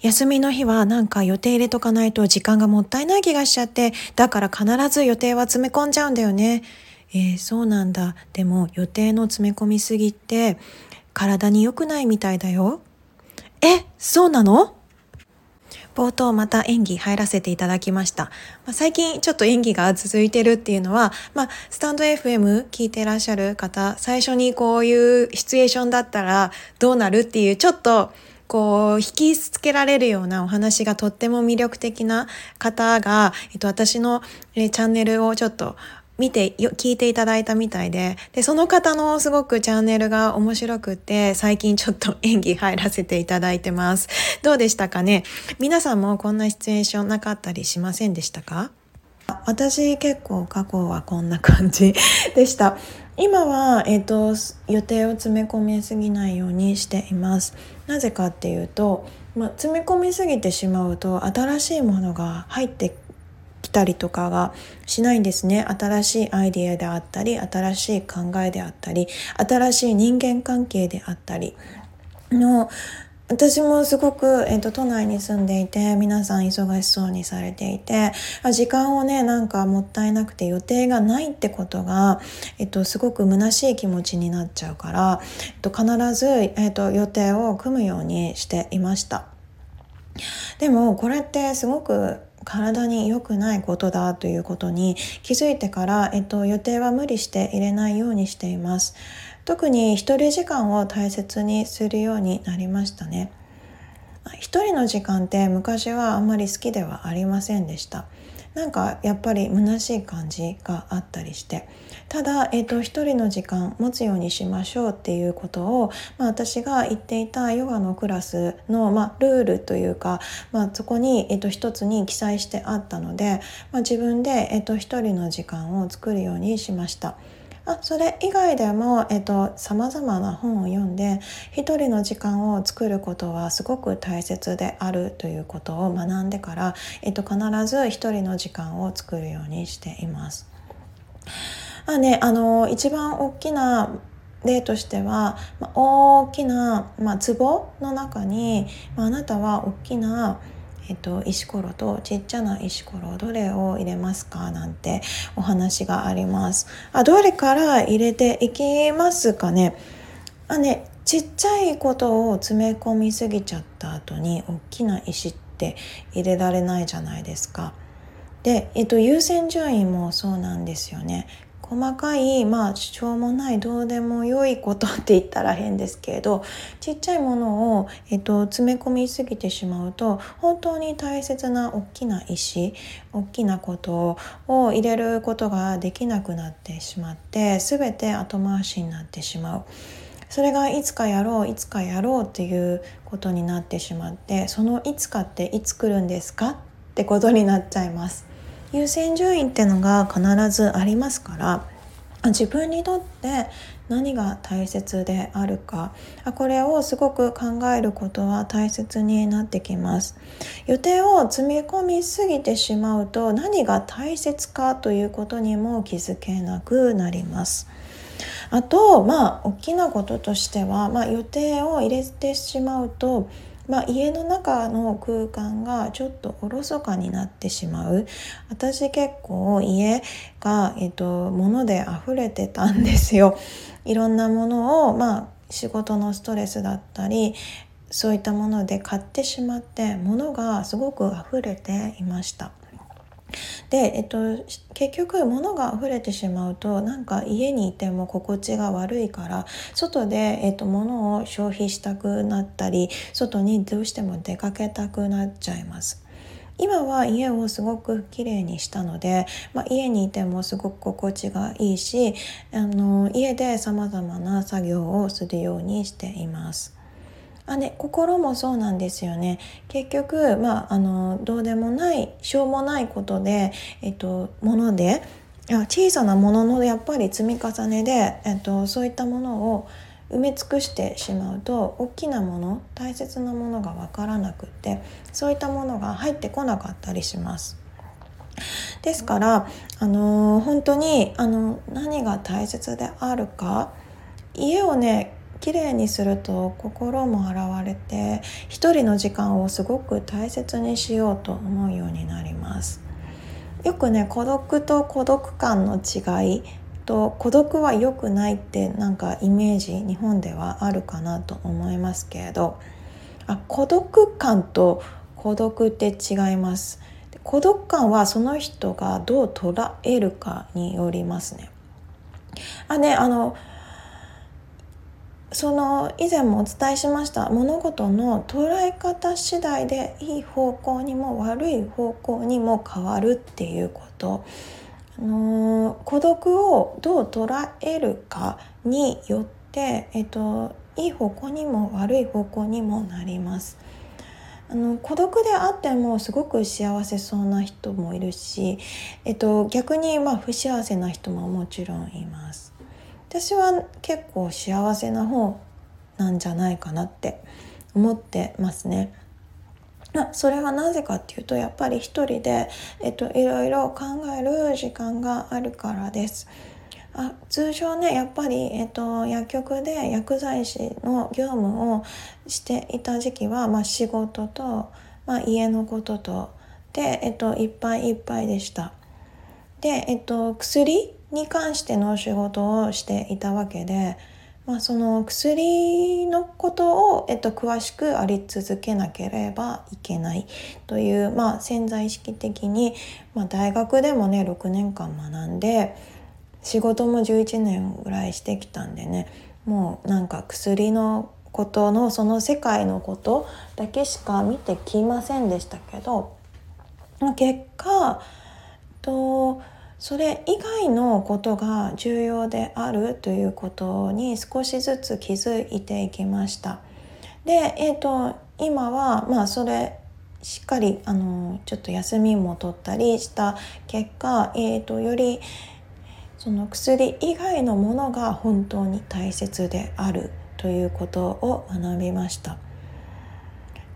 休みの日はなんか予定入れとかないと時間がもったいない気がしちゃって、だから必ず予定は詰め込んじゃうんだよね。えー、そうなんだ。でも予定の詰め込みすぎって体に良くないみたいだよ。え、そうなの？冒頭また演技入らせていただきました。まあ、最近ちょっと演技が続いてるっていうのは、まあ、スタンド FM 聞いてらっしゃる方、最初にこういうシチュエーションだったらどうなるっていうちょっとこう、引きつけられるようなお話がとっても魅力的な方が、えっと、私の、えチャンネルをちょっと見てよ聞いていただいたみたいで、で、その方のすごくチャンネルが面白くって、最近ちょっと演技入らせていただいてます。どうでしたかね？皆さんもこんなシチュエーションなかったりしませんでしたか？私結構過去はこんな感じでした。今は、えーと、予定を詰め込みすぎないようにしています。なぜかっていうと、まあ、詰め込みすぎてしまうと新しいものが入って来たりとかがしないんですね新しいアイディアであったり新しい考えであったり新しい人間関係であったりの私もすごく、えっと、都内に住んでいて皆さん忙しそうにされていて時間をねなんかもったいなくて予定がないってことが、えっと、すごく虚しい気持ちになっちゃうから、えっと、必ず、えっと、予定を組むようにしていました。でもこれってすごく体に良くないことだということに気づいてから、えっと、予定は無理して入れないようにしています。特に一人時間を大切にするようになりましたね。一人の時間って昔はあんまり好きではありませんでした。なんかやっぱり虚しい感じがあったりしてただ、えーと、一人の時間持つようにしましょうっていうことを、まあ、私が言っていたヨガのクラスの、まあ、ルールというか、まあ、そこに、えーと、一つに記載してあったので、まあ、自分で、えーと一人の時間を作るようにしました。あそれ以外でもさまざまな本を読んで一人の時間を作ることはすごく大切であるということを学んでから、えっと、必ず一人の時間を作るようにしています。まあね、あの一番大きな例としては、まあ、大きな、まあ、壺の中に、まあ、あなたは大きなえっと、石ころとちっちゃな石ころどれを入れますか？なんてお話があります。あどれから入れていきますかね？あねちっちゃいことを詰め込みすぎちゃった後に大きな石って入れられないじゃないですか。で、えっと、優先順位もそうなんですよね。細かいまあしょうもないどうでも良いことって言ったら変ですけれどちっちゃいものを、えっと、詰め込みすぎてしまうと本当に大切な大きな石大きなことを入れることができなくなってしまって全て後回しになってしまう。それがいつかやろういつかやろうっていうことになってしまってそのいつかっていつ来るんですか？ってことになっちゃいます。優先順位ってのが必ずありますから自分にとって何が大切であるかあこれをすごく考えることは大切になってきます。予定を積み込みすぎてしまうと何が大切かということにも気づけなくなります。あとまあ大きなこととしては、まあ、予定を入れてしまうとまあ、家の中の空間がちょっとおろそかになってしまう私結構家が、えっと、物で溢れてたんですよ。いろんなものを、まあ、仕事のストレスだったりそういったもので買ってしまって物がすごく溢れていました。で、えっと、結局物が溢れてしまうとなんか家にいても心地が悪いから外で、えっと、物を消費したくなったり外にどうしても出かけたくなっちゃいます。今は家をすごくきれいにしたので、まあ、家にいてもすごく心地がいいしあの家でさまざまな作業をするようにしています。あね、心もそうなんですよね結局、まあ、あのどうでもないしょうもないことで、えっと、もので小さなもののやっぱり積み重ねで、えっと、そういったものを埋め尽くしてしまうと大きなもの大切なものが分からなくってそういったものが入ってこなかったりします。ですから、あの本当にあの何が大切であるか家をね綺麗にすると心も洗われて一人の時間をすごく大切にしようと思うようになります。よくね孤独と孤独感の違いと孤独は良くないってなんかイメージ日本ではあるかなと思いますけれどあ孤独感と孤独って違います。孤独感はその人がどう捉えるかによりますね。あねあのその以前もお伝えしました物事の捉え方次第でいい方向にも悪い方向にも変わるっていうことあの孤独をどう捉えるかによって、えっと、いい方向にも悪い方向にもなります。あの孤独であってもすごく幸せそうな人もいるし、えっと、逆にまあ不幸せな人ももちろんいます。私は結構幸せな方なんじゃないかなって思ってますね。まそれはなぜかっていうとやっぱり一人で、えっと、いろいろ考える時間があるからです。あ通常ねやっぱり、えっと、薬局で薬剤師の業務をしていた時期は、まあ、仕事と、まあ、家のこととで、えっと、いっぱいいっぱいでした。で、えっと、薬に関しての仕事をしていたわけで、まあ、その薬のことを、えっと、詳しくあり続けなければいけないという、まあ、潜在意識的に、まあ、大学でもね6年間学んで仕事も11年ぐらいしてきたんでねもうなんか薬のことのその世界のことだけしか見てきませんでしたけど結果とそれ以外のことが重要であるということに少しずつ気づいていきました。で、えーと、今はまあそれしっかりあのちょっと休みも取ったりした結果、えーとよりその薬以外のものが本当に大切であるということを学びました。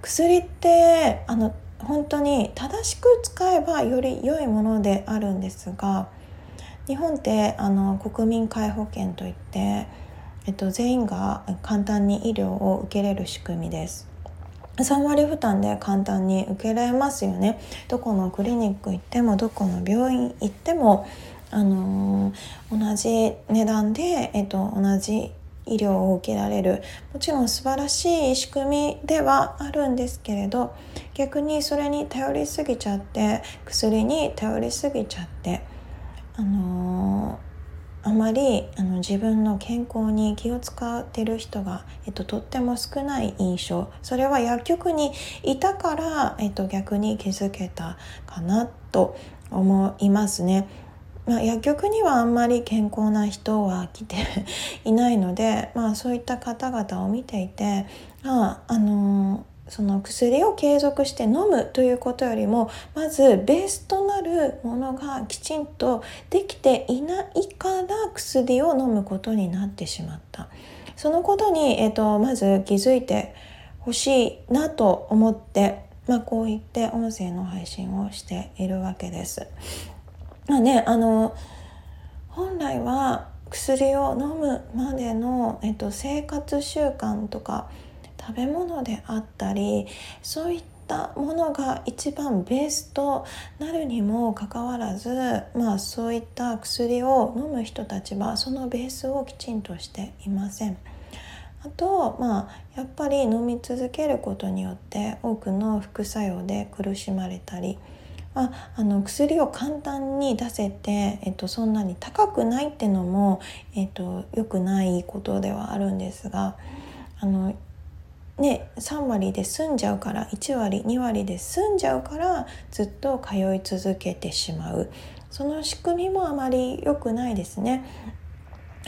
薬ってあの本当に正しく使えばより良いものであるんですが日本ってあの国民皆保険といって、えっと、全員が簡単に医療を受けれる仕組みです。3割負担で簡単に受けられますよね。どこのクリニック行ってもどこの病院行っても、あのー、同じ値段で、えっと、同じ医療を受けられるもちろん素晴らしい仕組みではあるんですけれど逆にそれに頼りすぎちゃって薬に頼りすぎちゃってあのー、あまりあの自分の健康に気を使ってる人が、えっと、とっても少ない印象それは薬局にいたから、えっと、逆に気づけたかなと思いますね。まあ、薬局にはあんまり健康な人は来て いないので、まあ、そういった方々を見ていて、まあ、あのその薬を継続して飲むということよりもまずベースとなるものがきちんとできていないから薬を飲むことになってしまったそのことに、えーと、まず気づいてほしいなと思って、まあ、こう言って音声の配信をしているわけです。まあねあの本来は薬を飲むまでの、えっと、生活習慣とか食べ物であったりそういったものが一番ベースとなるにもかかわらず、まあ、そういった薬を飲む人たちはそのベースをきちんとしていません。あと、まあ、やっぱり飲み続けることによって多くの副作用で苦しまれたりまあ、あの薬を簡単に出せて、えっと、そんなに高くないってのも、えっと、良くないことではあるんですがあの、ね、3割で済んじゃうから1割2割で済んじゃうからずっと通い続けてしまうその仕組みもあまり良くないですね。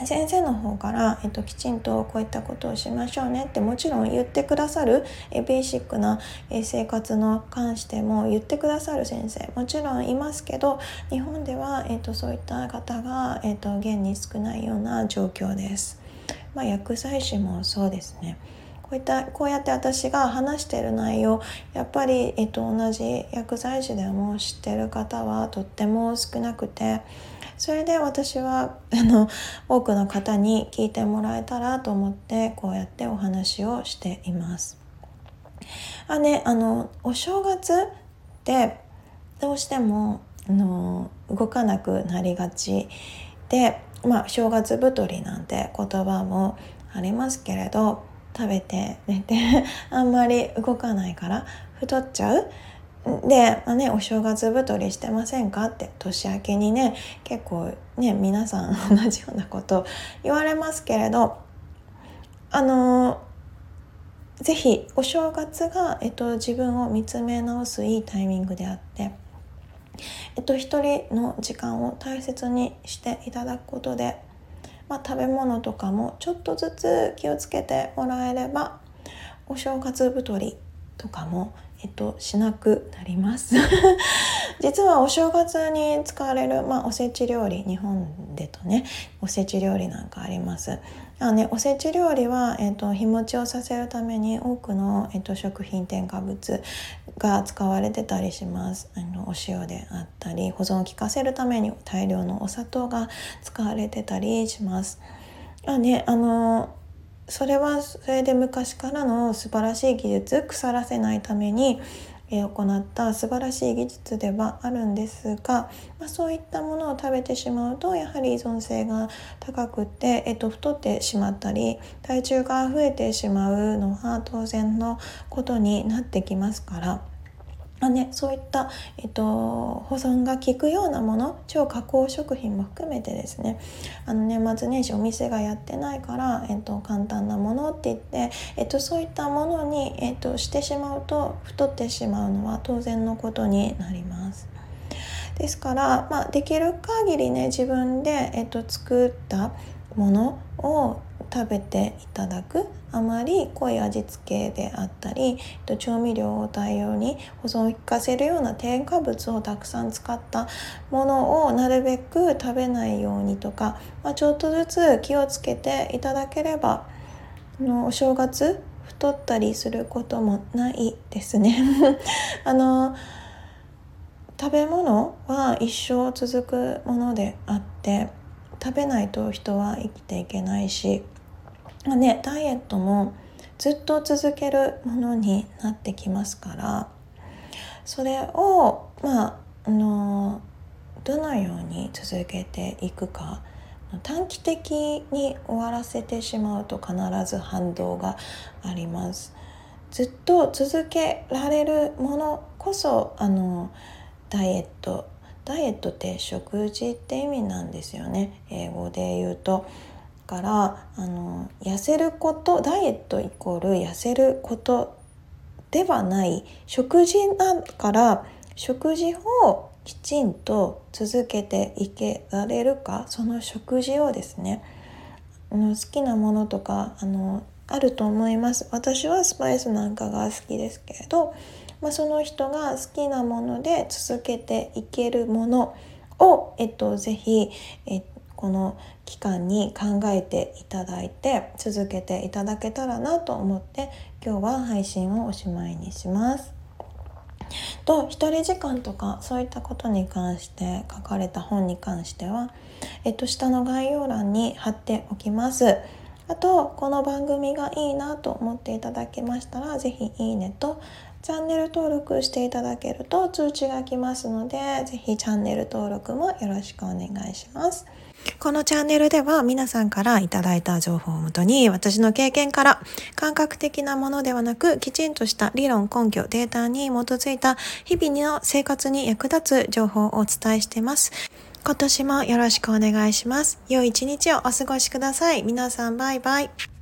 先生の方から、えっと、きちんとこういったことをしましょうねってもちろん言ってくださるえベーシックなえ生活の関しても言ってくださる先生もちろんいますけど日本では、えっと、そういった方が、えっと、現に少ないような状況です。まあ、薬剤師もそうですね。こういったこうやって私が話している内容やっぱり、えっと、同じ薬剤師でも知ってる方はとっても少なくてそれで私はあの多くの方に聞いてもらえたらと思ってこうやってお話をしています。あねあのお正月ってどうしてもあの動かなくなりがちでまあ正月太りなんて言葉もありますけれど食べて寝てあんまり動かないから太っちゃうで、まあね、お正月太りしてませんかって年明けにね結構ね皆さん 同じようなこと言われますけれどあの是非お正月が、えっと、自分を見つめ直すいいタイミングであって、えっと、一人の時間を大切にしていただくことで、まあ、食べ物とかもちょっとずつ気をつけてもらえればお正月太りとかもえっと、しなくなります。実はお正月に使われる、まあ、おせち料理日本でとねおせち料理なんかあります。あね、おせち料理は、えっと、日持ちをさせるために多くの、えっと、食品添加物が使われてたりします。あのお塩であったり保存を効かせるために大量のお砂糖が使われてたりします。あねあのそれはそれで昔からの素晴らしい技術腐らせないために行った素晴らしい技術ではあるんですが、まあ、そういったものを食べてしまうとやはり依存性が高くて、えっと、太ってしまったり体重が増えてしまうのは当然のことになってきますから。あね、そういった、えっと、保存が効くようなもの超加工食品も含めてですねあの年末年始お店がやってないから、えっと、簡単なものって言って、えっと、そういったものに、えっと、してしまうと太ってしまうのは当然のことになります。ですから、まあ、できる限りね自分で、えっと、作ったものを食べていただく。あまり濃い味付けであったり調味料を大量に保存を効かせるような添加物をたくさん使ったものをなるべく食べないようにとか、まあ、ちょっとずつ気をつけていただければのお正月太ったりすることもないですね。あの食べ物は一生続くものであって食べないと人は生きていけないしまあね、ダイエットもずっと続けるものになってきますからそれをまああのどのように続けていくか短期的に終わらせてしまうと必ず反動があります。ずっと続けられるものこそあのダイエットダイエットって食事って意味なんですよね英語で言うと。からあの痩せることダイエットイコール痩せることではない食事だから食事をきちんと続けていけられるかその食事をですねあの好きなものとかあのあると思います私はスパイスなんかが好きですけれど、まあ、その人が好きなもので続けていけるものを、えっと、ぜひ、えっこの期間に考えていただいて続けていただけたらなと思って今日は配信をおしまいにします。と一人時間とかそういったことに関して書かれた本に関しては、えっと、下の概要欄に貼っておきます。あとこの番組がいいなと思っていただけましたら是非いいねとチャンネル登録していただけると通知が来ますので是非チャンネル登録もよろしくお願いします。このチャンネルでは皆さんからいただいた情報をもとに私の経験から感覚的なものではなくきちんとした理論根拠データに基づいた日々の生活に役立つ情報をお伝えしています。今年もよろしくお願いします。良い一日をお過ごしください。皆さんバイバイ。